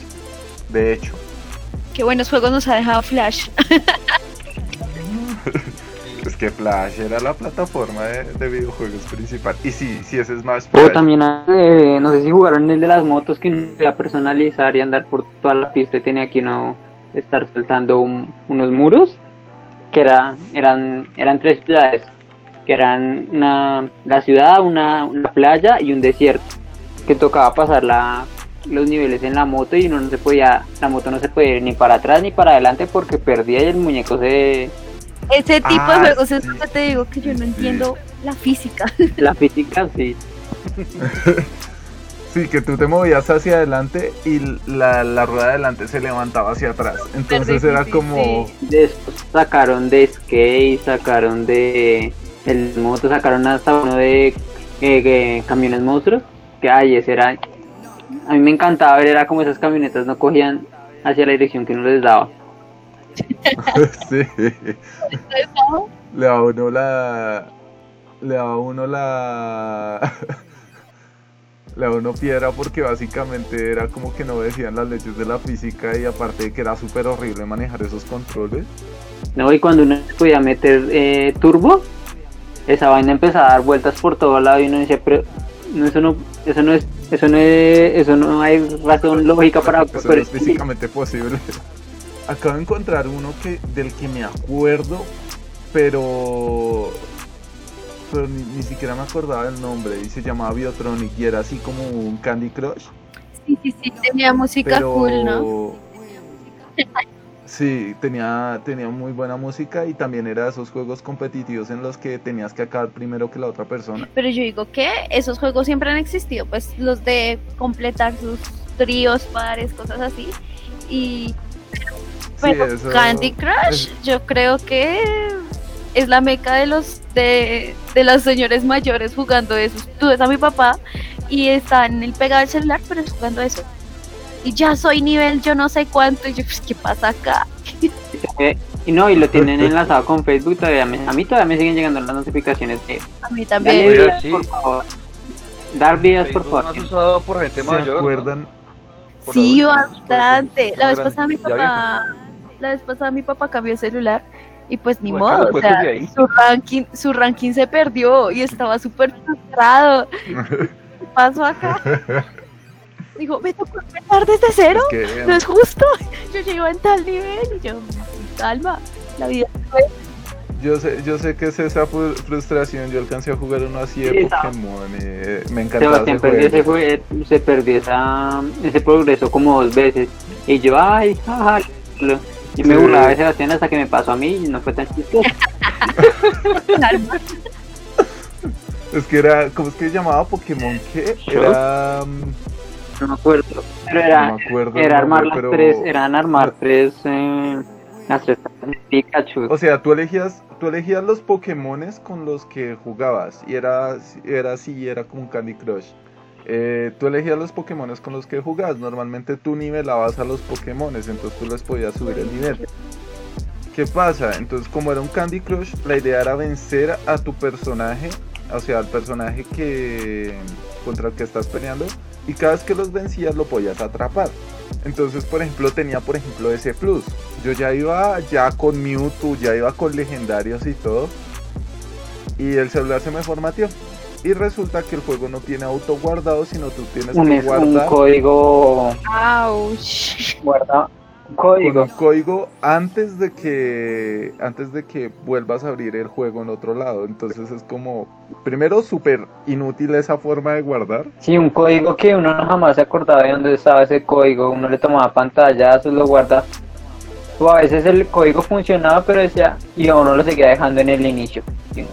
A: De hecho,
C: Qué buenos juegos nos ha dejado Flash.
A: que Flash era la plataforma de, de videojuegos principal. Y sí, sí es Smash
B: O
A: Flash.
B: también, eh, no sé si jugaron el de las motos que uno podía personalizar y andar por toda la pista y tenía que uno estar saltando un- unos muros, que era, eran, eran tres ciudades, que eran una, la ciudad, una, una playa y un desierto, que tocaba pasar la, los niveles en la moto y uno no se podía, la moto no se podía ir ni para atrás ni para adelante porque perdía y el muñeco se,
C: Ese tipo
A: Ah,
C: de juegos es
A: sí,
C: lo que te digo que yo no entiendo la física.
B: la física sí.
A: Sí, que tú te movías hacia adelante y la, la rueda de adelante se levantaba hacia atrás. Entonces era como...
B: Después sacaron de skate, sacaron de el moto, sacaron hasta uno de eh, eh, camiones monstruos. Que ay, ese era. A mí me encantaba ver, era como esas camionetas no cogían hacia la dirección que uno les daba.
A: sí. Le daba uno la. Le daba uno la. Le daba uno piedra porque básicamente era como que no decían las leyes de la física y aparte de que era súper horrible manejar esos controles.
B: No, y cuando uno podía meter eh, turbo, esa vaina empezaba a dar vueltas por todo lado y uno decía, pero no, eso no, eso no es, eso no es, eso no hay razón lógica para
A: Eso no es físicamente posible. Acabo de encontrar uno que del que me acuerdo, pero pero ni, ni siquiera me acordaba del nombre y se llamaba Biotronic y era así como un Candy Crush.
C: Sí, sí, sí, tenía música
A: pero
C: cool, ¿no?
A: sí tenía tenía muy buena música y también era esos juegos competitivos en los que tenías que acabar primero que la otra persona
C: Pero yo digo que esos juegos siempre han existido, pues los de completar sus tríos, pares, cosas así. Y pero
A: eso-
C: Candy Crush, yo creo que es la meca de los de, de los señores mayores jugando eso. Tú ves a mi papá y está en el pegado del celular, pero es jugando eso. Y ya soy nivel yo no sé cuánto. Y yo, pues, ¿qué pasa acá?
B: Eh, y no, y lo tienen enlazado con Facebook todavía. me- a mí todavía me siguen llegando las notificaciones de
C: A mí también.
F: Oiga,
B: vidas,
F: sí.
B: por favor. Dar vidas, por
F: Facebook
B: favor.
F: más usado por gente
A: se acuerdan
C: Sí, bastante. La vez pasada mi papá, la vez pasada mi papá cambió de celular y pues ni
F: Bueno,
C: modo, o
F: pues,
C: sea, su ranking, su ranking se perdió y estaba súper frustrado. ¿Qué pasó acá? Dijo, me tocó empezar desde cero,
A: es que
C: no es justo. Yo llego en tal nivel y yo, calma, la vida
A: Yo sé, yo sé que es esa fru- frustración. Yo alcancé a jugar uno así de
B: Sí,
A: Pokémon. eh, me encantaba
B: Sebastián
A: ese
B: perdió ese, se perdió esa, ese progreso como dos veces. Y yo, ay, jaja. Y me
A: Sí.
B: burlaba de Sebastián hasta que me pasó a mí y no fue tan chistoso.
A: Es que era, ¿cómo es que se llamaba Pokémon? ¿Qué? Era.
B: No me acuerdo. Pero era,
A: No me acuerdo el
B: era armar las
A: pero-
B: tres, eran armar tres, eh, Pikachu.
A: O sea, tú elegías, tú elegías los Pokémones con los que jugabas y era, era así, era como un Candy Crush. Eh, tú elegías los Pokémones con los que jugabas. Normalmente tú nivelabas a los Pokémones, entonces tú les podías subir el nivel. ¿Qué pasa? Entonces, como era un Candy Crush, la idea era vencer a tu personaje, o sea, al personaje que contra el que estás peleando, y cada vez que los vencías lo podías atrapar. Entonces, por ejemplo, tenía por ejemplo ese plus. Yo ya iba ya con Mewtwo, ya iba con legendarios y todo. Y el celular se me formateó. Y resulta que el juego no tiene auto guardado, sino tú tienes
B: un,
A: que
B: es- un
A: guardar
B: código
C: Ouch.
B: guarda un
A: con
B: código
A: un código antes de que antes de que vuelvas a abrir el juego en otro lado. Entonces es como primero súper inútil esa forma de guardar.
B: sí un código que uno no jamás se acordaba de dónde estaba ese código uno le tomaba pantallazos lo guarda o a veces el código funcionaba pero decía y a uno lo seguía dejando en el inicio Sí.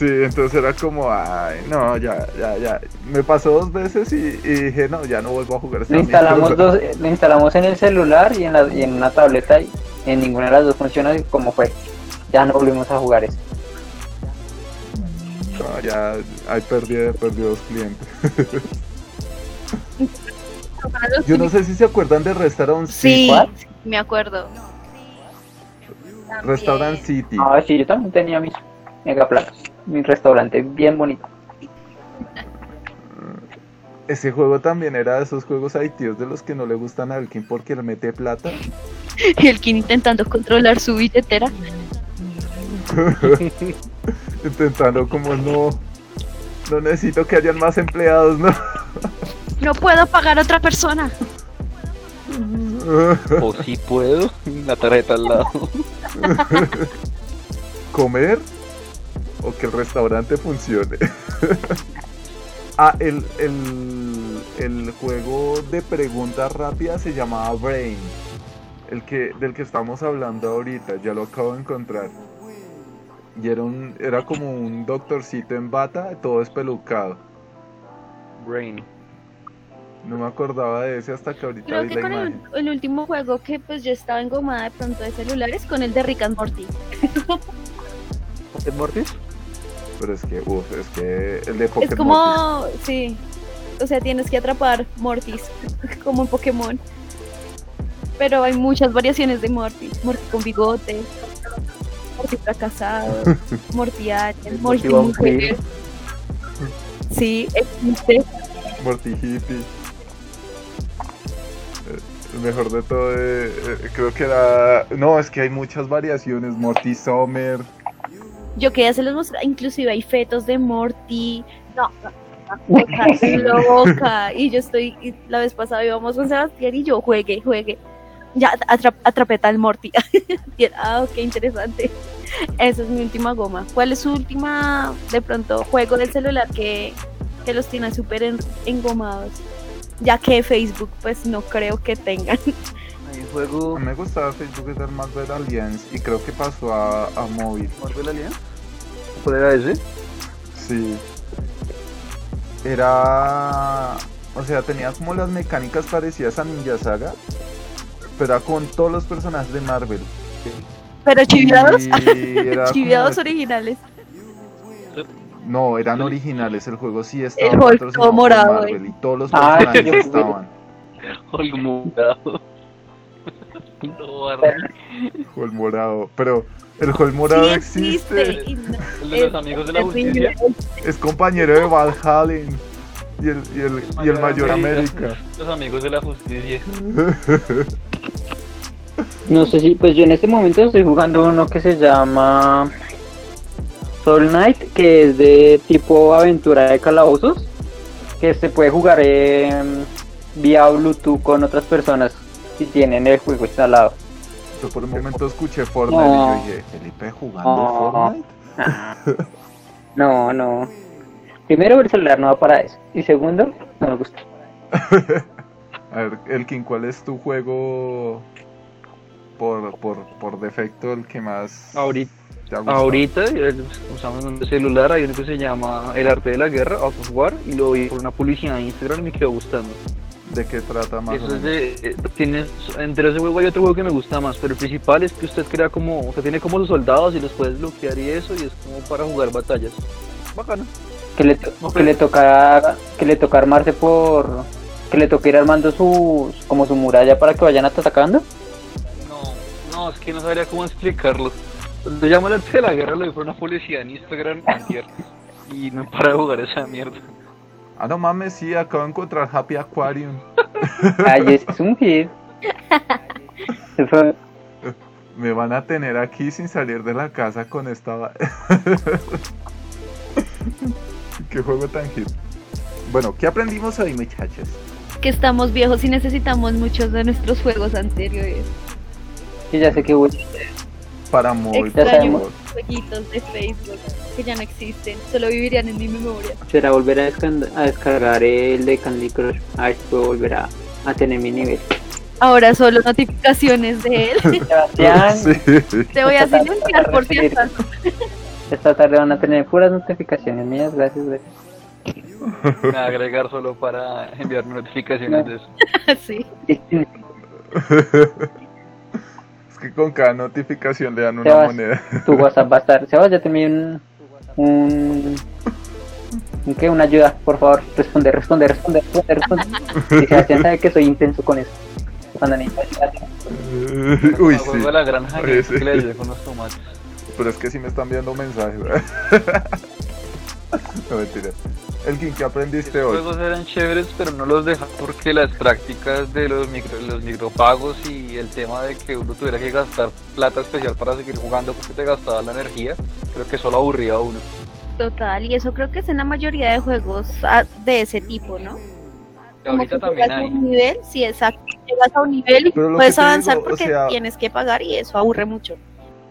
A: Sí, entonces era como, ay, no, ya, ya, ya. Me pasó dos veces y, y dije, no, ya no vuelvo a jugar
B: lo instalamos dos lo instalamos en el celular y en, la, y en una tableta y en ninguna de las dos funciona y como fue ya no volvimos a jugar eso
A: No, ya, ahí perdí, perdí dos clientes. Yo no sé si se acuerdan de Restaurant City.
C: Sí,
B: ¿Cuál?
C: me acuerdo.
A: Restaurant. City.
B: ah sí yo también tenía mis mega platos mi restaurante bien bonito
A: Ese juego también era de esos juegos adictivos de los que no le gustan a alguien porque le mete plata.
C: Y el King intentando controlar su billetera.
A: Intentando como no, no necesito que hayan más empleados, ¿no?
C: No puedo pagar a otra persona.
F: O si puedo, la tarjeta al lado.
A: comer o que el restaurante funcione. ah, el, el, el juego de preguntas rápidas se llamaba Brain. El que, del que estamos hablando ahorita, ya lo acabo de encontrar. Y era, un, era como un doctorcito en bata, todo espelucado.
F: Brain.
A: No me acordaba de ese hasta que ahorita
C: Creo
A: vi
C: que
A: la
C: con el,
A: imagen.
C: el último juego que pues yo estaba engomada de pronto de celulares con el de Rick and Morty.
F: ¿Es Mortis?
A: Pero es que, uff, es que el de
C: Es
A: Pokémon.
C: como, sí, o sea, tienes que atrapar Mortis, como en Pokémon. Pero hay muchas variaciones de Mortis. Morty con bigote, Morty fracasado, Morty alien, Morty mujer. Sí, existe.
A: Morty Hippie. Eh, El mejor de todo, eh, eh, creo que era. No, es que hay muchas variaciones. Morty Summer.
C: Yo que ya se los mostré, inclusive hay fetos de Morty. No, cosa loca. Y yo estoy, y la vez pasada íbamos con Sebastián y yo juegue, juegue. Ya atra- atrapé tal Morty. ah, ok, interesante. Esa es mi última goma. ¿Cuál es su última, de pronto, juego del celular que, que los tiene súper en- engomados? Ya que Facebook, pues no creo que tengan.
F: Juego.
A: Me gustaba Facebook era Marvel Alliance y creo que pasó a, a móvil.
F: ¿Marvel Alliance? ¿Cuál era ese?
A: Sí. Era. O sea, tenía como las mecánicas parecidas a Ninja Saga. Pero era con todos los personajes de Marvel.
C: Pero chiviados,
A: como-
C: chiviados originales.
A: No, eran originales. El juego sí estaba
C: El Hulk morado,
A: Marvel y todos los
B: Ah,
A: personajes estaban.
F: Morado. No.
A: Hol morado. Pero el Hol morado
C: sí
A: existe.
F: El de los amigos de la justicia.
A: Es compañero de Val Halen. Y el, y el, y el Mayor América.
F: Los amigos de la justicia.
B: No sé si, pues yo en este momento estoy jugando uno que se llama Soul Knight, que es de tipo aventura de calabozos, que se puede jugar vía Bluetooth con otras personas si tienen el juego instalado.
A: Yo por un momento escuché Fortnite
B: No.
A: y yo dije, ¿Felipe jugando
B: No.
A: Fortnite?
B: No, no. Primero, el celular no va para eso. Y segundo, no me gusta.
A: A ver, Elkin, ¿cuál es tu juego por, por, por defecto el que más...
F: Ahorita,
A: ¿Te ha gustado?
F: Ahorita el- usamos un celular, hay uno que se llama El Arte de la Guerra, Art of War, y lo vi por una publicidad en Instagram y me quedó gustando.
A: ¿De qué trata más o
F: Eso es de, eh, tiene, entre ese juego hay otro juego que me gusta más, pero el principal es que usted crea como, o sea, tiene como sus soldados y los puedes bloquear y eso, y es como para jugar batallas. Bacano.
B: Que le, to- que le toca que le toca armarse por que le toca ir armando sus como su muralla para que vayan atacando.
D: No, no, es que no sabría cómo explicarlo. Lo llamo el arte de la guerra, lo vi por una publicidad en Instagram y no para de jugar esa mierda.
A: Ah, no mames, sí, acabo de encontrar Happy Aquarium.
B: Ay, es un hit.
A: Me van a tener aquí sin salir de la casa con esta... va- qué juego tan hit. Bueno, ¿qué aprendimos hoy, muchachos?
C: Que estamos viejos y necesitamos muchos de nuestros juegos anteriores.
B: Sí, ya sé que voy.
A: Para móvil, por
B: Ya
C: Extraño
A: favor.
C: jueguitos de Facebook que ya no existen, solo vivirían en mi memoria.
B: Será volver a, descargar el de Candy Crush. A ver si puedo volver a, a tener mi nivel.
C: Ahora solo notificaciones de él.
B: Sebastián,
A: Sí.
C: Te voy a silenciar por acaso.
B: esta tarde van a tener puras notificaciones mías. Gracias, gracias.
D: Me agregar solo para enviarme notificaciones de eso.
C: sí.
A: Es que con cada notificación le dan una
B: Sebas.
A: moneda.
B: Tu WhatsApp va a estar. Sebas, ya te envié un. Un ¿un ¿Qué? Una ayuda, por favor. Responde, responde, responde, responde, responde. Y Sebastián sabe que soy intenso con eso. Cuando necesito.
A: Uy,
D: Me
A: sí.
D: la granja
A: Oye,
D: y
A: sí.
D: que le ayudé con los tomates.
A: Pero es que sí me están viendo mensajes. no mentira. Elkin, ¿qué aprendiste
D: Los
A: hoy?
D: juegos eran chéveres, pero no los dejan porque las prácticas de los, micro, los micropagos y el tema de que uno tuviera que gastar plata especial para seguir jugando porque te gastaba la energía, creo que solo aburría a uno.
C: Total, y eso creo que es en la mayoría de juegos ah, de ese tipo, ¿no?
D: Y ahorita
C: que
D: también
C: llegas a
D: hay.
C: un nivel, sí, exacto. Llegas a un nivel y puedes avanzar
A: digo, o
C: porque
A: sea-
C: tienes que pagar y eso aburre mucho.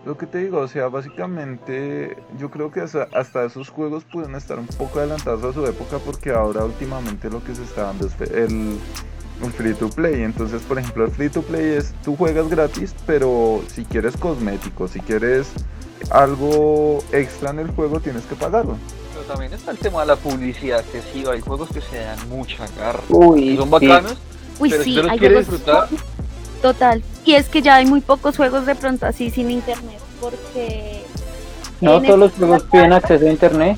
A: Lo que te digo, o sea, básicamente yo creo que hasta, hasta esos juegos pueden estar un poco adelantados a su época porque ahora últimamente lo que se está dando es el, el free to play. Entonces, por ejemplo, el free to play es tú juegas gratis, pero si quieres cosméticos, si quieres algo extra en el juego, tienes que pagarlo.
D: Pero también está el tema de la publicidad, que sí, hay juegos que se dan mucha garra.
B: Uy,
D: Y son
B: sí.
D: bacanos,
C: Uy,
D: pero
C: sí,
D: si
C: hay
D: quieres disfrutar,
C: total. Y es que ya hay muy pocos juegos de pronto así sin internet porque
B: No todos los juegos piden acceso a internet.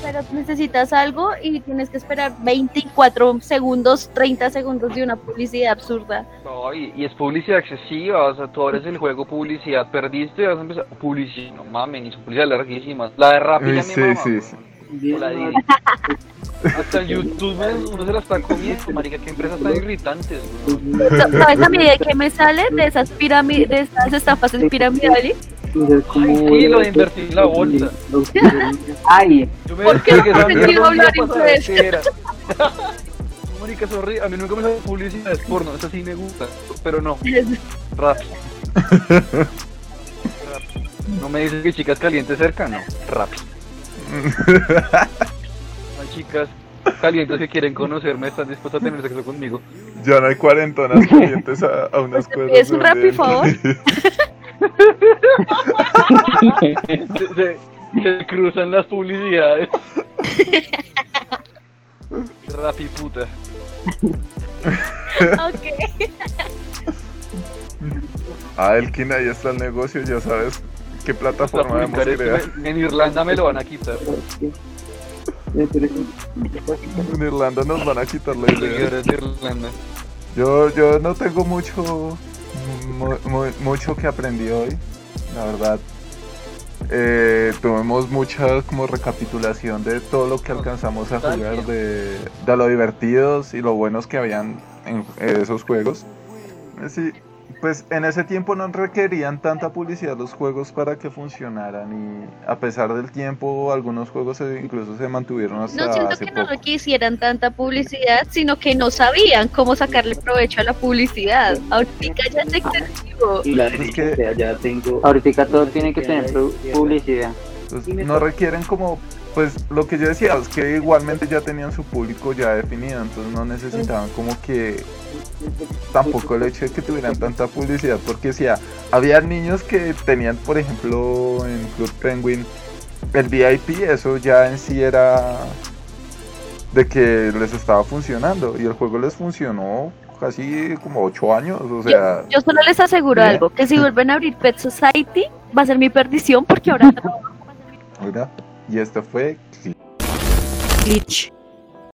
C: pero necesitas algo y tienes que esperar 24 segundos, 30 segundos de una publicidad absurda.
D: no, y, y es publicidad excesiva, o sea, tú abres el juego publicidad, perdiste, vas a empezar publicidad, no mames, ni su publicidad larguísima. La de me
A: sí, sí, sí.
D: Hasta el YouTube uno se la está comiendo, marica, qué empresas tan irritantes.
C: ¿Sabes a mí de qué me sale? De esas pirámides, de esas estafas en piramidales.
D: Ay, sí, lo de invertir la bolsa.
B: Ay,
D: Yo me
C: ¿Por qué no
D: día
C: hablar.
D: Marica, sorry, a mí nunca me sale publicidad de porno, esa sí me gusta, pero no, rap. Rap. No me dices que chicas calientes cerca, no, rap. Hay chicas calientes que quieren conocerme, están dispuestas a tener sexo conmigo.
A: Ya no hay cuarentonas pendientes a, a unas cuerdas.
C: ¿es un rap, por favor?
D: Se, se- se cruzan las publicidades. Rap y puta.
C: Ok.
A: Ah, Elkin, ahí está el negocio, ya sabes qué plataforma crear.
D: esto, en Irlanda me lo van a quitar.
A: En Irlanda nos van a quitar la idea.
D: De.
A: Yo, yo no tengo mucho, mu- mu- mucho que aprendí hoy, la verdad. Eh, tuvimos mucha como recapitulación de todo lo que alcanzamos a jugar, de, de lo divertidos y lo buenos que habían en esos juegos. Sí, pues en ese tiempo no requerían tanta publicidad los juegos para que funcionaran y a pesar del tiempo algunos juegos se- incluso se mantuvieron hasta
C: No siento
A: hace
C: que no requisieran tanta publicidad, sino que no sabían cómo sacarle provecho a la publicidad. Ahorita ya es excesivo.
F: Y la
A: Es que-
F: ya tengo.
B: ahorita todo tiene que tener pu- publicidad.
A: Entonces, no requieren como, pues lo que yo decía, es que igualmente ya tenían su público ya definido, entonces no necesitaban como que tampoco el hecho de que tuvieran tanta publicidad, porque si había niños que tenían, por ejemplo, en Club Penguin, el VIP, eso ya en sí era de que les estaba funcionando y el juego les funcionó casi como 8 años, o sea...
C: Yo, yo solo les aseguro algo, que si vuelven a abrir Pet Society va a ser mi perdición porque ahora
A: Mira, y esto fue
G: Glitch.